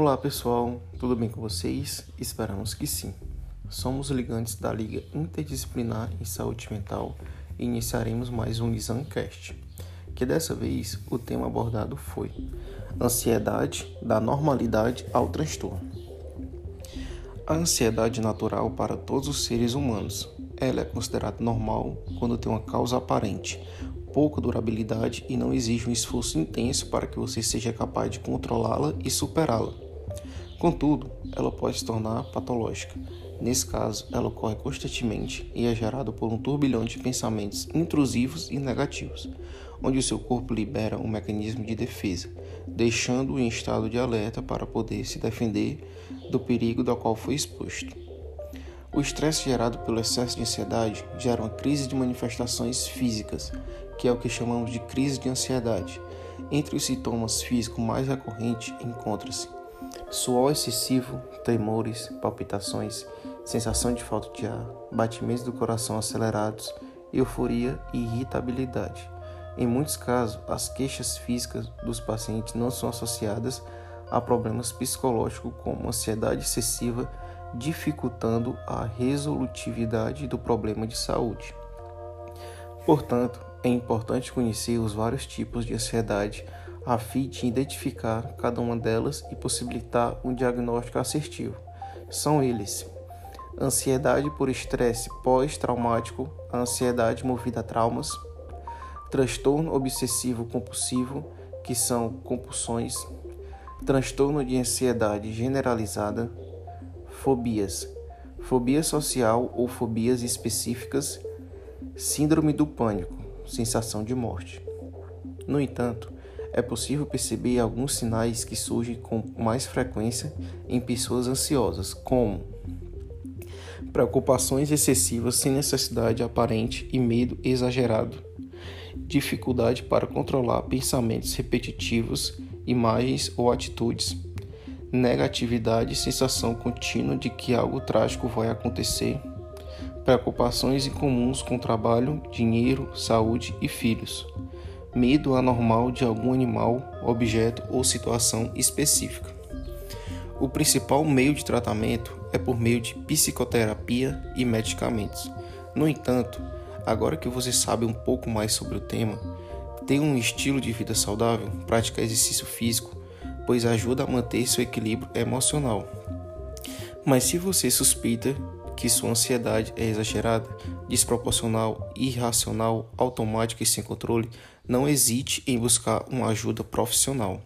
Olá pessoal, tudo bem com vocês? Esperamos que sim. Somos ligantes da Liga Interdisciplinar em Saúde Mental e iniciaremos mais um Lisancast, que dessa vez o tema abordado foi Ansiedade da normalidade ao transtorno. A ansiedade natural para todos os seres humanos. Ela é considerada normal quando tem uma causa aparente, pouca durabilidade e não exige um esforço intenso para que você seja capaz de controlá-la e superá-la. Contudo, ela pode se tornar patológica. Nesse caso, ela ocorre constantemente e é gerada por um turbilhão de pensamentos intrusivos e negativos, onde o seu corpo libera um mecanismo de defesa, deixando-o em estado de alerta para poder se defender do perigo do qual foi exposto. O estresse gerado pelo excesso de ansiedade gera uma crise de manifestações físicas, que é o que chamamos de crise de ansiedade. Entre os sintomas físicos mais recorrentes encontra-se suor excessivo, tremores, palpitações, sensação de falta de ar, batimentos do coração acelerados, euforia e irritabilidade. Em muitos casos, as queixas físicas dos pacientes não são associadas a problemas psicológicos como ansiedade excessiva dificultando a resolutividade do problema de saúde. Portanto, é importante conhecer os vários tipos de ansiedade a fim de identificar cada uma delas e possibilitar um diagnóstico assertivo. São eles: ansiedade por estresse pós-traumático, ansiedade movida a traumas, transtorno obsessivo compulsivo, que são compulsões, transtorno de ansiedade generalizada, Fobias: fobia social ou fobias específicas, síndrome do pânico, sensação de morte. No entanto, é possível perceber alguns sinais que surgem com mais frequência em pessoas ansiosas, como preocupações excessivas sem necessidade aparente e medo exagerado, dificuldade para controlar pensamentos repetitivos, imagens ou atitudes negatividade, sensação contínua de que algo trágico vai acontecer, preocupações incomuns com trabalho, dinheiro, saúde e filhos, medo anormal de algum animal, objeto ou situação específica. O principal meio de tratamento é por meio de psicoterapia e medicamentos. No entanto, agora que você sabe um pouco mais sobre o tema, ter um estilo de vida saudável, praticar exercício físico, pois ajuda a manter seu equilíbrio emocional. Mas se você suspeita que sua ansiedade é exagerada, desproporcional, irracional, automática e sem controle, não hesite em buscar uma ajuda profissional.